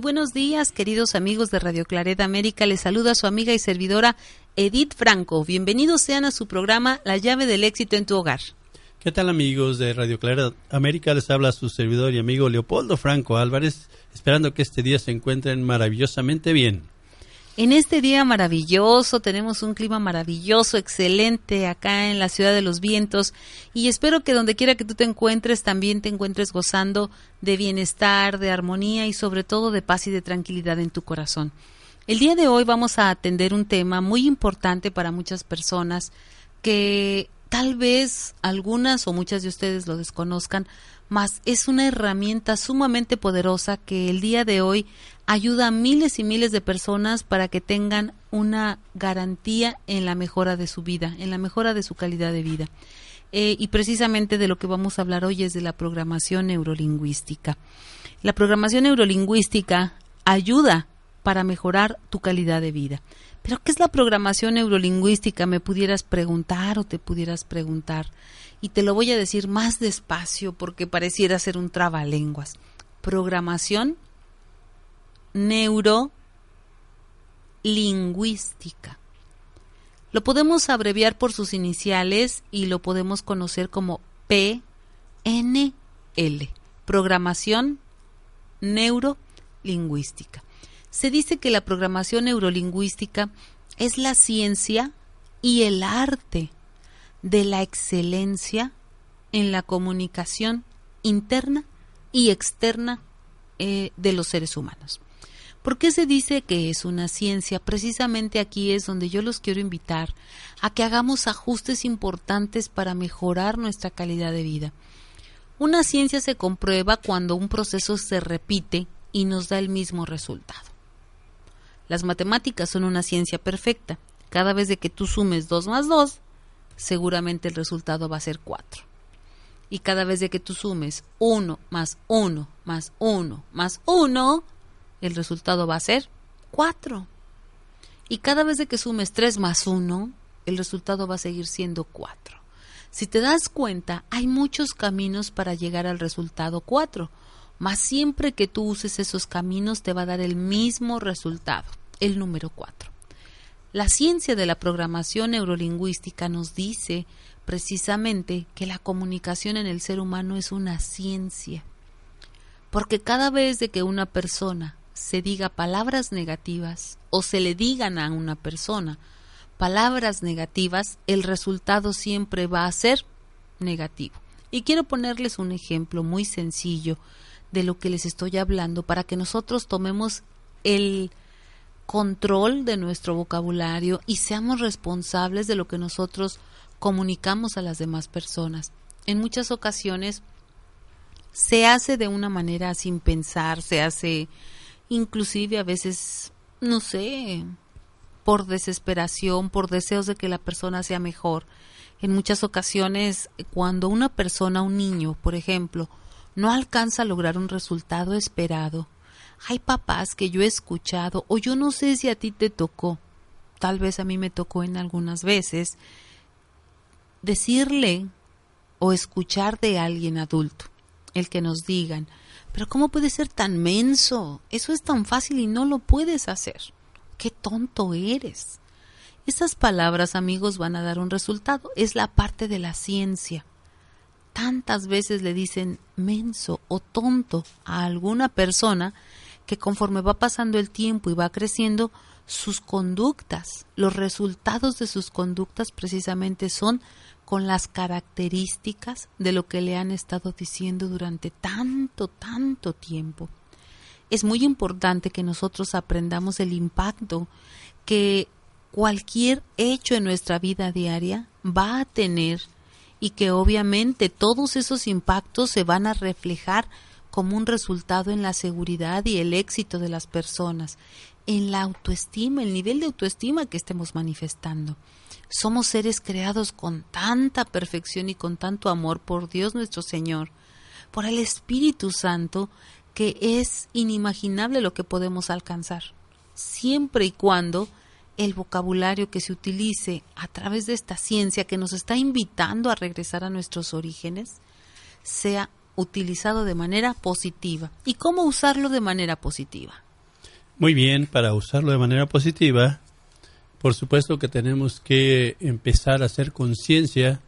Buenos días, queridos amigos de Radio Claret América. Les saluda su amiga y servidora Edith Franco. Bienvenidos sean a su programa La llave del éxito en tu hogar. ¿Qué tal amigos de Radio Claret América? Les habla su servidor y amigo Leopoldo Franco Álvarez, esperando que este día se encuentren maravillosamente bien. En este día maravilloso, tenemos un clima maravilloso, excelente acá en la ciudad de los vientos y espero que donde quiera que tú te encuentres también te encuentres gozando de bienestar, de armonía y sobre todo de paz y de tranquilidad en tu corazón. El día de hoy vamos a atender un tema muy importante para muchas personas que tal vez algunas o muchas de ustedes lo desconozcan, mas es una herramienta sumamente poderosa que el día de hoy ayuda a miles y miles de personas para que tengan una garantía en la mejora de su vida, en la mejora de su calidad de vida. Eh, y precisamente de lo que vamos a hablar hoy es de la programación neurolingüística. La programación neurolingüística ayuda para mejorar tu calidad de vida. Pero ¿qué es la programación neurolingüística? Me pudieras preguntar o te pudieras preguntar. Y te lo voy a decir más despacio porque pareciera ser un trabalenguas. Programación neurolingüística. Lo podemos abreviar por sus iniciales y lo podemos conocer como PNL, programación neurolingüística. Se dice que la programación neurolingüística es la ciencia y el arte de la excelencia en la comunicación interna y externa eh, de los seres humanos. ¿Por qué se dice que es una ciencia? Precisamente aquí es donde yo los quiero invitar a que hagamos ajustes importantes para mejorar nuestra calidad de vida. Una ciencia se comprueba cuando un proceso se repite y nos da el mismo resultado. Las matemáticas son una ciencia perfecta. Cada vez de que tú sumes 2 más 2, seguramente el resultado va a ser 4. Y cada vez de que tú sumes 1 más 1 más 1 más 1, el resultado va a ser 4. Y cada vez de que sumes 3 más 1, el resultado va a seguir siendo 4. Si te das cuenta, hay muchos caminos para llegar al resultado 4, mas siempre que tú uses esos caminos te va a dar el mismo resultado, el número 4. La ciencia de la programación neurolingüística nos dice precisamente que la comunicación en el ser humano es una ciencia, porque cada vez de que una persona se diga palabras negativas o se le digan a una persona palabras negativas, el resultado siempre va a ser negativo. Y quiero ponerles un ejemplo muy sencillo de lo que les estoy hablando para que nosotros tomemos el control de nuestro vocabulario y seamos responsables de lo que nosotros comunicamos a las demás personas. En muchas ocasiones se hace de una manera sin pensar, se hace inclusive a veces, no sé, por desesperación, por deseos de que la persona sea mejor. En muchas ocasiones, cuando una persona, un niño, por ejemplo, no alcanza a lograr un resultado esperado, hay papás que yo he escuchado, o yo no sé si a ti te tocó, tal vez a mí me tocó en algunas veces, decirle o escuchar de alguien adulto, el que nos digan, pero ¿cómo puede ser tan menso? Eso es tan fácil y no lo puedes hacer. Qué tonto eres. Esas palabras, amigos, van a dar un resultado. Es la parte de la ciencia. Tantas veces le dicen menso o tonto a alguna persona que conforme va pasando el tiempo y va creciendo, sus conductas, los resultados de sus conductas precisamente son con las características de lo que le han estado diciendo durante tanto, tanto tiempo. Es muy importante que nosotros aprendamos el impacto que cualquier hecho en nuestra vida diaria va a tener y que obviamente todos esos impactos se van a reflejar como un resultado en la seguridad y el éxito de las personas, en la autoestima, el nivel de autoestima que estemos manifestando. Somos seres creados con tanta perfección y con tanto amor por Dios nuestro Señor, por el Espíritu Santo, que es inimaginable lo que podemos alcanzar, siempre y cuando el vocabulario que se utilice a través de esta ciencia que nos está invitando a regresar a nuestros orígenes sea utilizado de manera positiva. ¿Y cómo usarlo de manera positiva? Muy bien, para usarlo de manera positiva, por supuesto que tenemos que empezar a hacer conciencia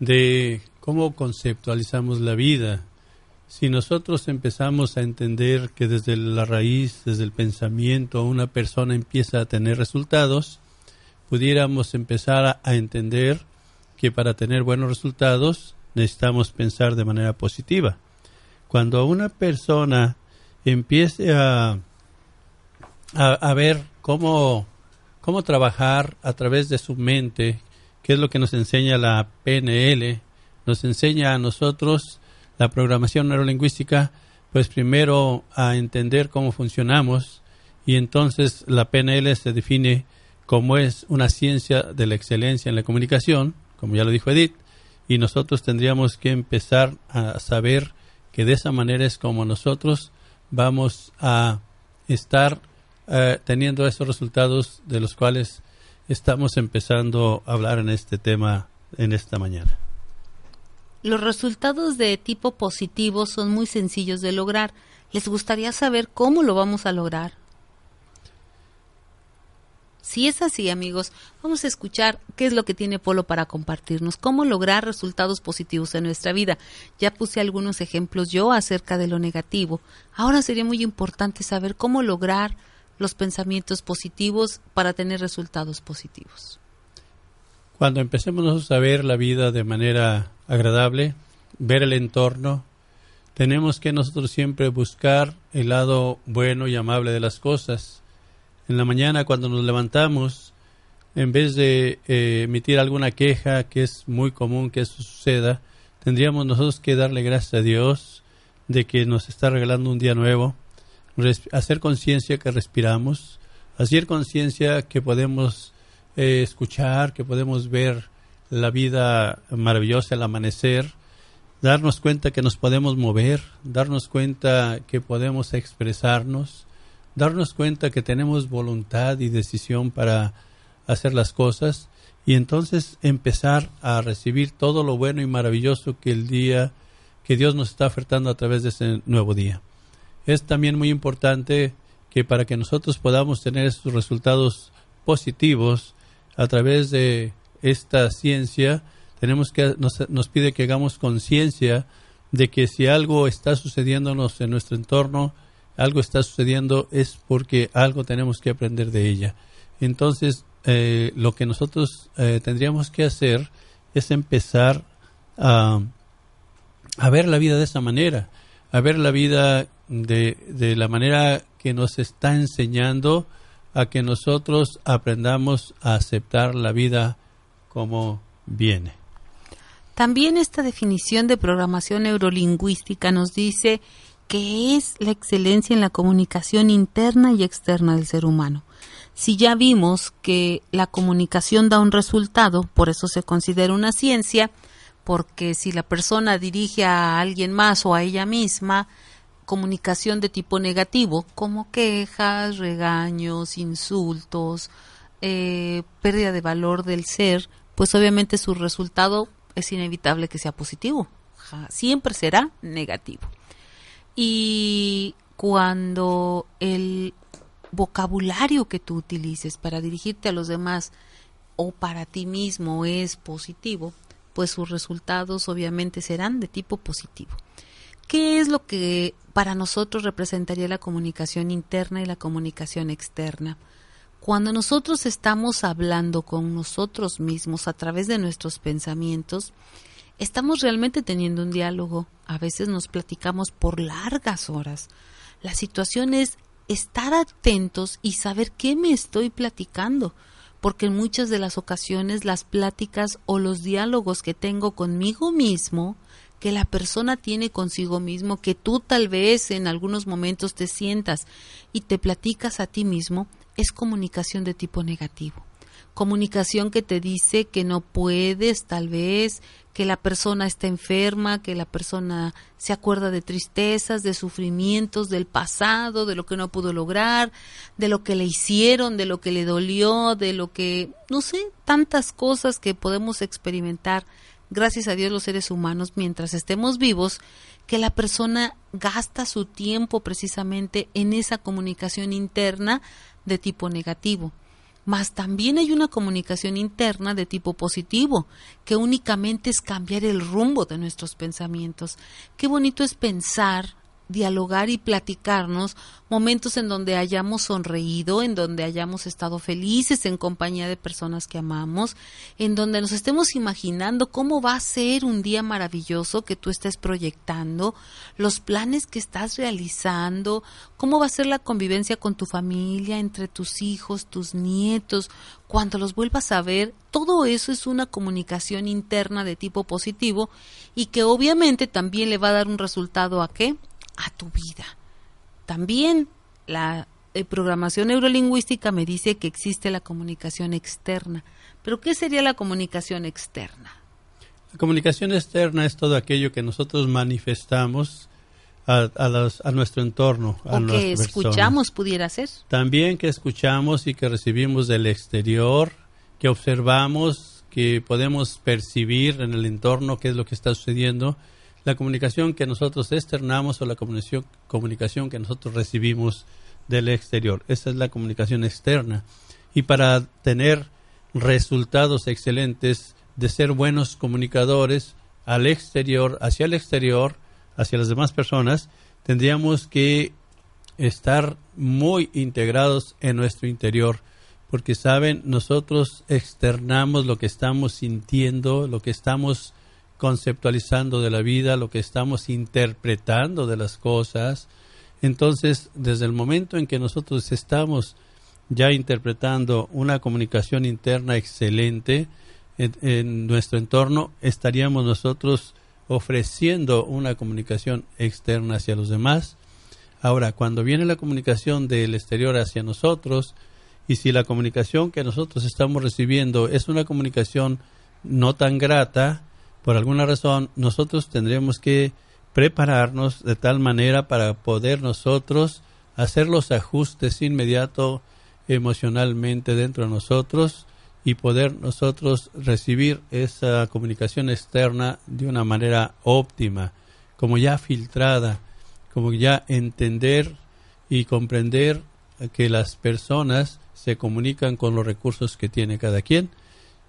de cómo conceptualizamos la vida. Si nosotros empezamos a entender que desde la raíz, desde el pensamiento, una persona empieza a tener resultados, pudiéramos empezar a, entender que para tener buenos resultados necesitamos pensar de manera positiva. Cuando una persona empiece a a, ver cómo, cómo trabajar a través de su mente, que es lo que nos enseña la PNL, nos enseña a nosotros la programación neurolingüística, pues primero a entender cómo funcionamos y entonces la PNL se define como es una ciencia de la excelencia en la comunicación, como ya lo dijo Edith, y nosotros tendríamos que empezar a saber que de esa manera es como nosotros vamos a estar eh, teniendo esos resultados de los cuales estamos empezando a hablar en este tema en esta mañana. Los resultados de tipo positivo son muy sencillos de lograr. ¿Les gustaría saber cómo lo vamos a lograr? Si es así, amigos, vamos a escuchar qué es lo que tiene Polo para compartirnos, cómo lograr resultados positivos en nuestra vida. Ya puse algunos ejemplos yo acerca de lo negativo. Ahora sería muy importante saber cómo lograr los pensamientos positivos para tener resultados positivos. Cuando empecemos a ver la vida de manera agradable, ver el entorno, tenemos que nosotros siempre buscar el lado bueno y amable de las cosas. En la mañana cuando nos levantamos, en vez de eh, emitir alguna queja, que es muy común que eso suceda, tendríamos nosotros que darle gracias a Dios de que nos está regalando un día nuevo, hacer conciencia que respiramos, hacer conciencia que podemos eh, escuchar, que podemos ver la vida maravillosa, el amanecer, darnos cuenta que nos podemos mover, darnos cuenta que podemos expresarnos, darnos cuenta que tenemos voluntad y decisión para hacer las cosas y entonces empezar a recibir todo lo bueno y maravilloso que el día que Dios nos está ofertando a través de ese nuevo día. Es también muy importante que para que nosotros podamos tener esos resultados positivos a través de esta ciencia, tenemos que nos, nos pide que hagamos conciencia de que si algo está sucediéndonos en nuestro entorno, algo está sucediendo es porque algo tenemos que aprender de ella. Entonces, eh, lo que nosotros eh, tendríamos que hacer es empezar a, a ver la vida de esa manera, a ver la vida de, de la manera que nos está enseñando a que nosotros aprendamos a aceptar la vida como viene. También esta definición de programación neurolingüística nos dice que es la excelencia en la comunicación interna y externa del ser humano. Si ya vimos que la comunicación da un resultado, por eso se considera una ciencia, porque si la persona dirige a alguien más o a ella misma, comunicación de tipo negativo, como quejas, regaños, insultos, eh, pérdida de valor del ser, pues obviamente su resultado es inevitable que sea positivo, siempre será negativo. Y cuando el vocabulario que tú utilices para dirigirte a los demás o para ti mismo es positivo, pues sus resultados obviamente serán de tipo positivo. ¿Qué es lo que para nosotros representaría la comunicación interna y la comunicación externa? Cuando nosotros estamos hablando con nosotros mismos a través de nuestros pensamientos, estamos realmente teniendo un diálogo. A veces nos platicamos por largas horas. La situación es estar atentos y saber qué me estoy platicando, porque en muchas de las ocasiones las pláticas o los diálogos que tengo conmigo mismo, que la persona tiene consigo mismo, que tú tal vez en algunos momentos te sientas y te platicas a ti mismo, es comunicación de tipo negativo. Comunicación que te dice que no puedes, tal vez, que la persona está enferma, que la persona se acuerda de tristezas, de sufrimientos del pasado, de lo que no pudo lograr, de lo que le hicieron, de lo que le dolió, de lo que, no sé, tantas cosas que podemos experimentar, gracias a Dios los seres humanos, mientras estemos vivos, que la persona gasta su tiempo precisamente en esa comunicación interna de tipo negativo. Mas también hay una comunicación interna de tipo positivo, que únicamente es cambiar el rumbo de nuestros pensamientos. Qué bonito es pensar dialogar y platicarnos momentos en donde hayamos sonreído, en donde hayamos estado felices en compañía de personas que amamos, en donde nos estemos imaginando cómo va a ser un día maravilloso que tú estés proyectando, los planes que estás realizando, cómo va a ser la convivencia con tu familia, entre tus hijos, tus nietos, cuando los vuelvas a ver, todo eso es una comunicación interna de tipo positivo y que obviamente también le va a dar un resultado a qué? A tu vida. También la eh, programación neurolingüística me dice que existe la comunicación externa. Pero ¿qué sería la comunicación externa? La comunicación externa es todo aquello que nosotros manifestamos a, a, nuestro entorno. A o que escuchamos pudiera ser. También que escuchamos y que recibimos del exterior, que observamos, que podemos percibir en el entorno qué es lo que está sucediendo la comunicación que nosotros externamos o la comunicación, comunicación que nosotros recibimos del exterior. Esa es la comunicación externa. Y para tener resultados excelentes de ser buenos comunicadores al exterior, hacia el exterior, hacia las demás personas, tendríamos que estar muy integrados en nuestro interior, porque saben, nosotros externamos lo que estamos sintiendo, lo que estamos conceptualizando de la vida, lo que estamos interpretando de las cosas. Entonces, desde el momento en que nosotros estamos ya interpretando una comunicación interna excelente en, nuestro entorno, estaríamos nosotros ofreciendo una comunicación externa hacia los demás. Ahora, cuando viene la comunicación del exterior hacia nosotros, y si la comunicación que nosotros estamos recibiendo es una comunicación no tan grata, por alguna razón nosotros tendremos que prepararnos de tal manera para poder nosotros hacer los ajustes inmediatos emocionalmente dentro de nosotros y poder nosotros recibir esa comunicación externa de una manera óptima, como ya filtrada, como ya entender y comprender que las personas se comunican con los recursos que tiene cada quien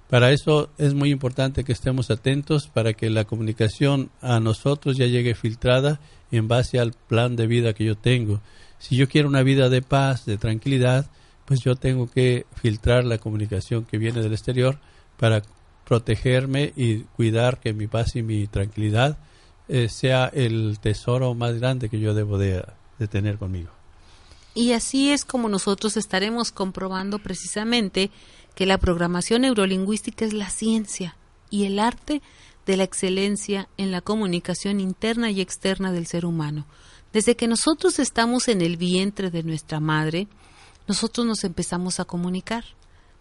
para eso es muy importante que estemos atentos para que la comunicación a nosotros ya llegue filtrada en base al plan de vida que yo tengo. Si yo quiero una vida de paz, de tranquilidad, pues yo tengo que filtrar la comunicación que viene del exterior para protegerme y cuidar que mi paz y mi tranquilidad eh, sea el tesoro más grande que yo debo de tener conmigo. Y así es como nosotros estaremos comprobando precisamente que la programación neurolingüística es la ciencia y el arte de la excelencia en la comunicación interna y externa del ser humano. Desde que nosotros estamos en el vientre de nuestra madre, nosotros nos empezamos a comunicar.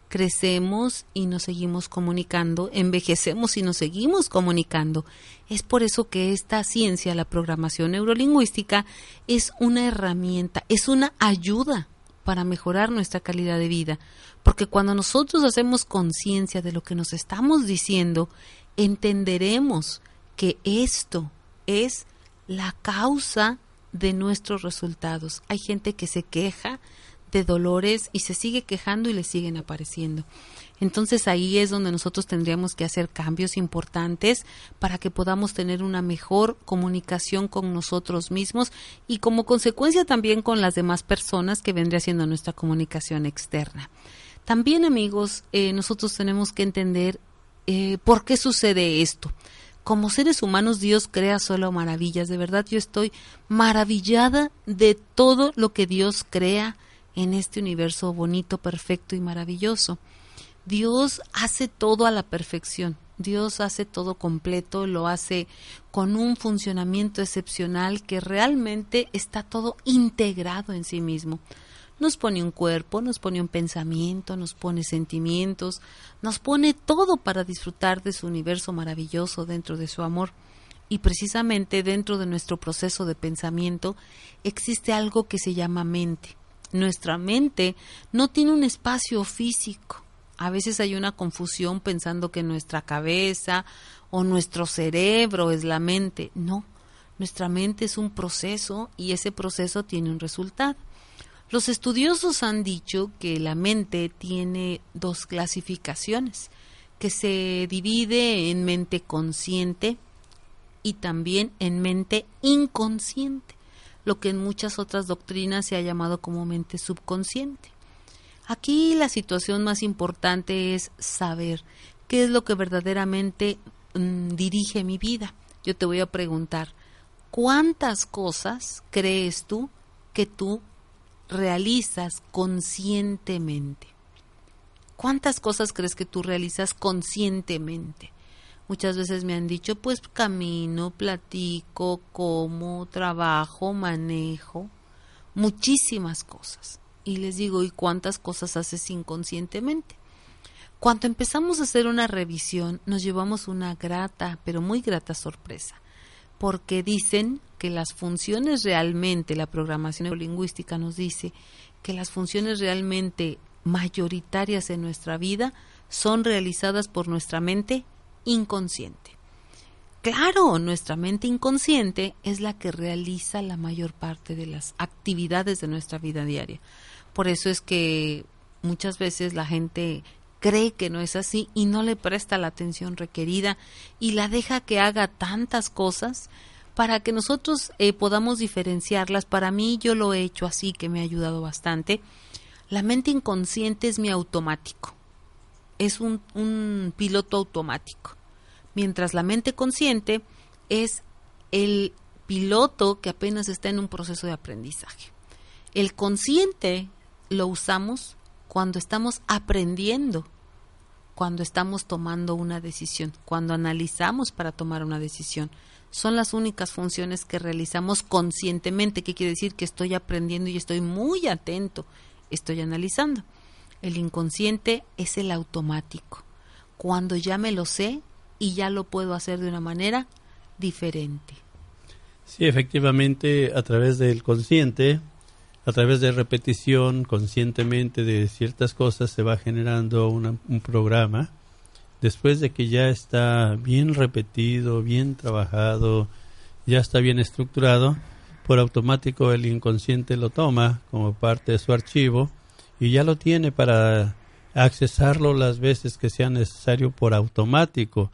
Crecemos y nos seguimos comunicando, envejecemos y nos seguimos comunicando. Es por eso que esta ciencia, la programación neurolingüística, es una herramienta, es una ayuda para mejorar nuestra calidad de vida. Porque cuando nosotros hacemos conciencia de lo que nos estamos diciendo, entenderemos que esto es la causa de nuestros resultados. Hay gente que se queja de dolores y se sigue quejando y le siguen apareciendo. Entonces ahí es donde nosotros tendríamos que hacer cambios importantes para que podamos tener una mejor comunicación con nosotros mismos y como consecuencia también con las demás personas que vendría siendo nuestra comunicación externa. También amigos, eh, nosotros tenemos que entender eh, por qué sucede esto como seres humanos Dios crea solo maravillas. De verdad yo estoy maravillada de todo lo que Dios crea en este universo bonito, perfecto y maravilloso. Dios hace todo a la perfección. Dios hace todo completo, lo hace con un funcionamiento excepcional que realmente está todo integrado en sí mismo nos pone un cuerpo, nos pone un pensamiento, nos pone sentimientos, nos pone todo para disfrutar de su universo maravilloso dentro de su amor. Y precisamente dentro de nuestro proceso de pensamiento existe algo que se llama mente. Nuestra mente no tiene un espacio físico. A veces hay una confusión pensando que nuestra cabeza o nuestro cerebro es la mente. No, nuestra mente es un proceso y ese proceso tiene un resultado. Los estudiosos han dicho que la mente tiene dos clasificaciones, que se divide en mente consciente y también en mente inconsciente, lo que en muchas otras doctrinas se ha llamado como mente subconsciente. Aquí la situación más importante es saber qué es lo que verdaderamente mm, dirige mi vida. Yo te voy a preguntar, ¿cuántas cosas crees tú que tú realizas conscientemente? ¿Cuántas cosas crees que tú realizas conscientemente? Muchas veces me han dicho, pues camino, platico, como, trabajo, manejo, muchísimas cosas. Y les digo, ¿y cuántas cosas haces inconscientemente? Cuando empezamos a hacer una revisión, nos llevamos una grata, pero muy grata sorpresa porque dicen que las funciones realmente, la programación neurolingüística nos dice que las funciones realmente mayoritarias en nuestra vida son realizadas por nuestra mente inconsciente. Claro, nuestra mente inconsciente es la que realiza la mayor parte de las actividades de nuestra vida diaria. Por eso es que muchas veces la gente cree que no es así y no le presta la atención requerida y la deja que haga tantas cosas para que nosotros eh, podamos diferenciarlas. Para mí yo lo he hecho así, que me ha ayudado bastante. La mente inconsciente es mi automático, es un, un piloto automático, mientras la mente consciente es el piloto que apenas está en un proceso de aprendizaje. El consciente lo usamos cuando estamos aprendiendo, cuando estamos tomando una decisión, cuando analizamos para tomar una decisión. Son las únicas funciones que realizamos conscientemente, que quiere decir que estoy aprendiendo y estoy muy atento, estoy analizando. El inconsciente es el automático, cuando ya me lo sé y ya lo puedo hacer de una manera diferente. Sí, efectivamente, a través del consciente a través de repetición conscientemente de ciertas cosas se va generando un programa. Después de que ya está bien repetido, bien trabajado, ya está bien estructurado, por automático el inconsciente lo toma como parte de su archivo y ya lo tiene para accesarlo las veces que sea necesario por automático.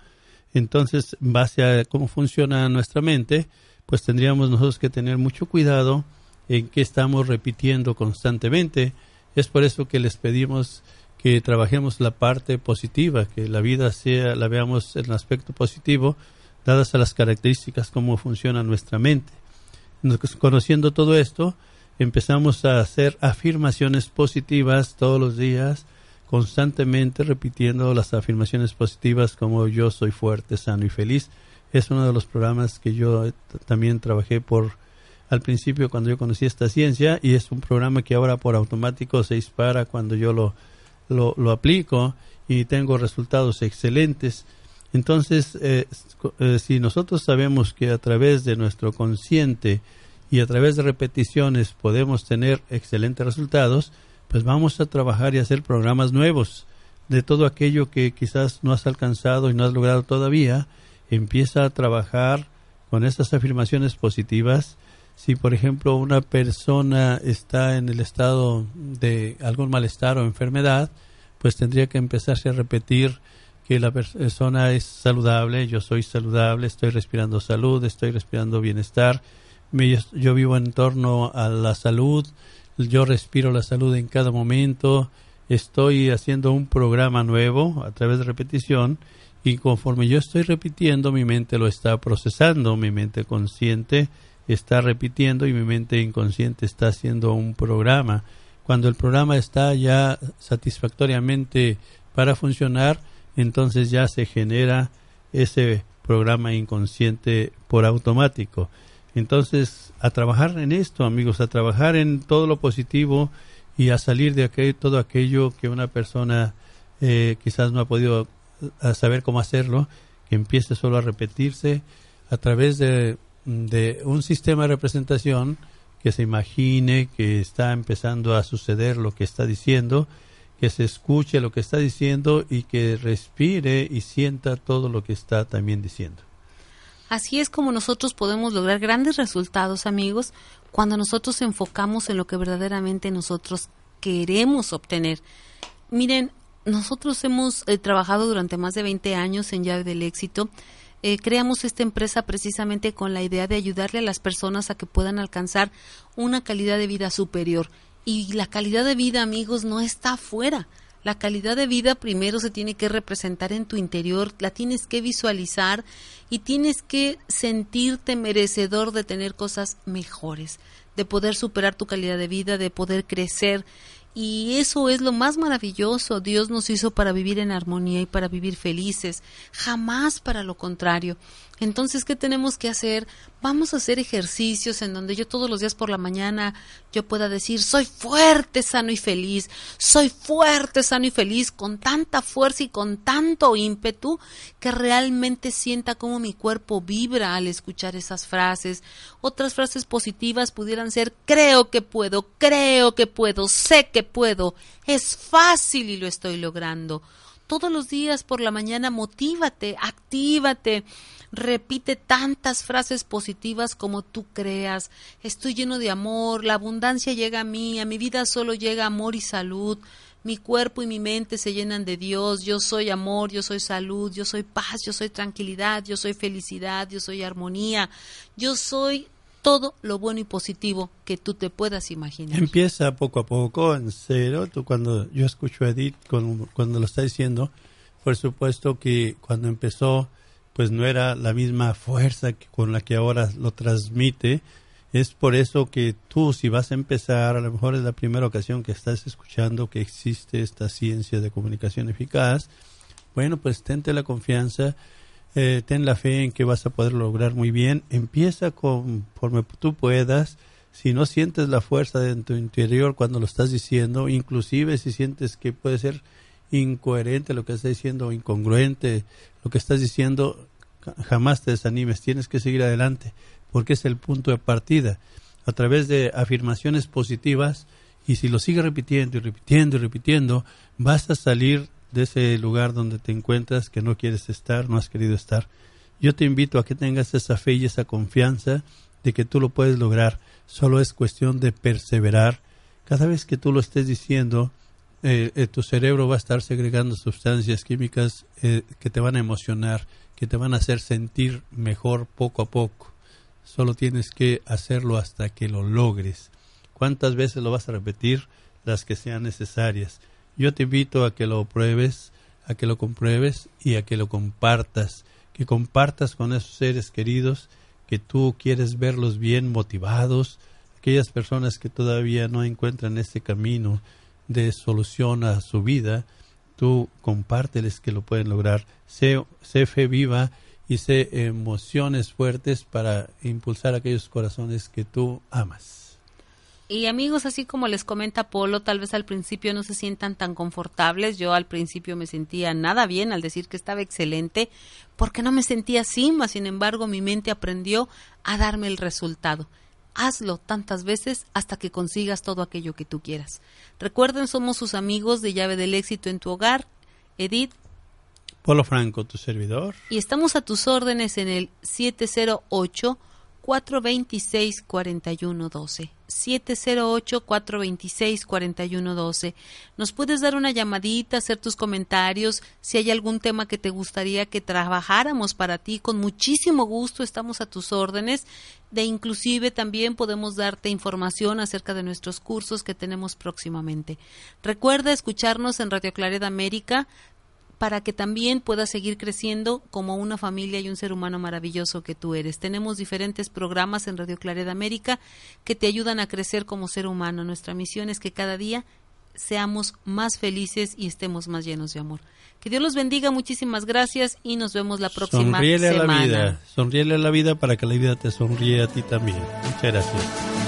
Entonces, base a cómo funciona nuestra mente, pues tendríamos nosotros que tener mucho cuidado en qué estamos repitiendo constantemente. Es por eso que les pedimos que trabajemos la parte positiva, que la vida sea, la veamos en aspecto positivo, dadas a las características cómo funciona nuestra mente. Conociendo todo esto, empezamos a hacer afirmaciones positivas todos los días, constantemente repitiendo las afirmaciones positivas como yo soy fuerte, sano y feliz. Es uno de los programas que yo también trabajé por al principio cuando yo conocí esta ciencia y es un programa que ahora por automático se dispara cuando yo lo, lo, aplico y tengo resultados excelentes. Entonces, eh, eh, si nosotros sabemos que a través de nuestro consciente y a través de repeticiones podemos tener excelentes resultados, pues vamos a trabajar y hacer programas nuevos de todo aquello que quizás no has alcanzado y no has logrado todavía. Empieza a trabajar con estas afirmaciones positivas si por ejemplo una persona está en el estado de algún malestar o enfermedad, pues tendría que empezarse a repetir que la persona es saludable, yo soy saludable, estoy respirando salud, estoy respirando bienestar, yo vivo en torno a la salud, yo respiro la salud en cada momento, estoy haciendo un programa nuevo a través de repetición y conforme yo estoy repitiendo mi mente lo está procesando, mi mente consciente está repitiendo y mi mente inconsciente está haciendo un programa. Cuando el programa está ya satisfactoriamente para funcionar, entonces ya se genera ese programa inconsciente por automático. Entonces, a trabajar en esto, amigos, a trabajar en todo lo positivo y a salir de todo aquello que una persona eh, quizás no ha podido eh, saber cómo hacerlo, que empiece solo a repetirse a través de, de un sistema de representación que se imagine que está empezando a suceder lo que está diciendo, que se escuche lo que está diciendo y que respire y sienta todo lo que está también diciendo. Así es como nosotros podemos lograr grandes resultados, amigos, cuando nosotros enfocamos en lo que verdaderamente nosotros queremos obtener. Miren, nosotros hemos eh, trabajado durante más de 20 años en Llave del Éxito. Eh, creamos esta empresa precisamente con la idea de ayudarle a las personas a que puedan alcanzar una calidad de vida superior. Y la calidad de vida, amigos, no está afuera. La calidad de vida primero se tiene que representar en tu interior, la tienes que visualizar y tienes que sentirte merecedor de tener cosas mejores, de poder superar tu calidad de vida, de poder crecer y eso es lo más maravilloso. Dios nos hizo para vivir en armonía y para vivir felices, jamás para lo contrario. Entonces, ¿qué tenemos que hacer? Vamos a hacer ejercicios en donde yo todos los días por la mañana yo pueda decir, soy fuerte, sano y feliz, soy fuerte, sano y feliz, con tanta fuerza y con tanto ímpetu que realmente sienta cómo mi cuerpo vibra al escuchar esas frases. Otras frases positivas pudieran ser, creo que puedo, creo que puedo, sé que puedo, es fácil y lo estoy logrando. Todos los días por la mañana motívate, actívate repite tantas frases positivas como tú creas. Estoy lleno de amor, la abundancia llega a mí, a mi vida solo llega amor y salud. Mi cuerpo y mi mente se llenan de Dios. Yo soy amor, yo soy salud, yo soy paz, yo soy tranquilidad, yo soy felicidad, yo soy armonía. Yo soy todo lo bueno y positivo que tú te puedas imaginar. Empieza poco a poco, en cero. Tú cuando yo escucho a Edith cuando, cuando lo está diciendo, por supuesto que cuando empezó pues no era la misma fuerza con la que ahora lo transmite. Es por eso que tú, si vas a empezar, a lo mejor es la primera ocasión que estás escuchando que existe esta ciencia de comunicación eficaz, bueno, pues tente la confianza, eh, ten la fe en que vas a poder lograr muy bien. Empieza conforme tú puedas. Si no sientes la fuerza de tu interior cuando lo estás diciendo, inclusive si sientes que puede ser incoherente lo que estás diciendo, incongruente lo que estás diciendo, jamás te desanimes, tienes que seguir adelante, porque es el punto de partida. A través de afirmaciones positivas, y si lo sigues repitiendo y repitiendo y repitiendo, vas a salir de ese lugar donde te encuentras que no quieres estar, no has querido estar. Yo te invito a que tengas esa fe y esa confianza de que tú lo puedes lograr. Solo es cuestión de perseverar. Cada vez que tú lo estés diciendo, eh, eh, tu cerebro va a estar segregando sustancias químicas eh, que te van a emocionar, que te van a hacer sentir mejor poco a poco. Solo tienes que hacerlo hasta que lo logres. ¿Cuántas veces lo vas a repetir? Las que sean necesarias. Yo te invito a que lo pruebes, a que lo compruebes y a que lo compartas. Que compartas con esos seres queridos que tú quieres verlos bien motivados, aquellas personas que todavía no encuentran este camino de solución a su vida, tú compárteles que lo pueden lograr. Sé, fe viva y sé emociones fuertes para impulsar aquellos corazones que tú amas. Y amigos, así como les comenta Polo, tal vez al principio no se sientan tan confortables. Yo al principio me sentía nada bien al decir que estaba excelente, porque no me sentía así, mas sin embargo mi mente aprendió a darme el resultado hazlo tantas veces hasta que consigas todo aquello que tú quieras. Recuerden, somos sus amigos de llave del éxito en tu hogar, Edith. Polo Franco, tu servidor. Y estamos a tus órdenes en el 708 708-426-4112. 708-426-4112. Nos puedes dar una llamadita, hacer tus comentarios. Si hay algún tema que te gustaría que trabajáramos para ti, con muchísimo gusto estamos a tus órdenes. De inclusive también podemos darte información acerca de nuestros cursos que tenemos próximamente. Recuerda escucharnos en Radio Clareda América para que también puedas seguir creciendo como una familia y un ser humano maravilloso que tú eres. Tenemos diferentes programas en Radio Clareda América que te ayudan a crecer como ser humano. Nuestra misión es que cada día seamos más felices y estemos más llenos de amor. Que Dios los bendiga, muchísimas gracias y nos vemos la próxima Sonríele semana. a la vida, sonríele a la vida para que la vida te sonríe a ti también. Muchas gracias.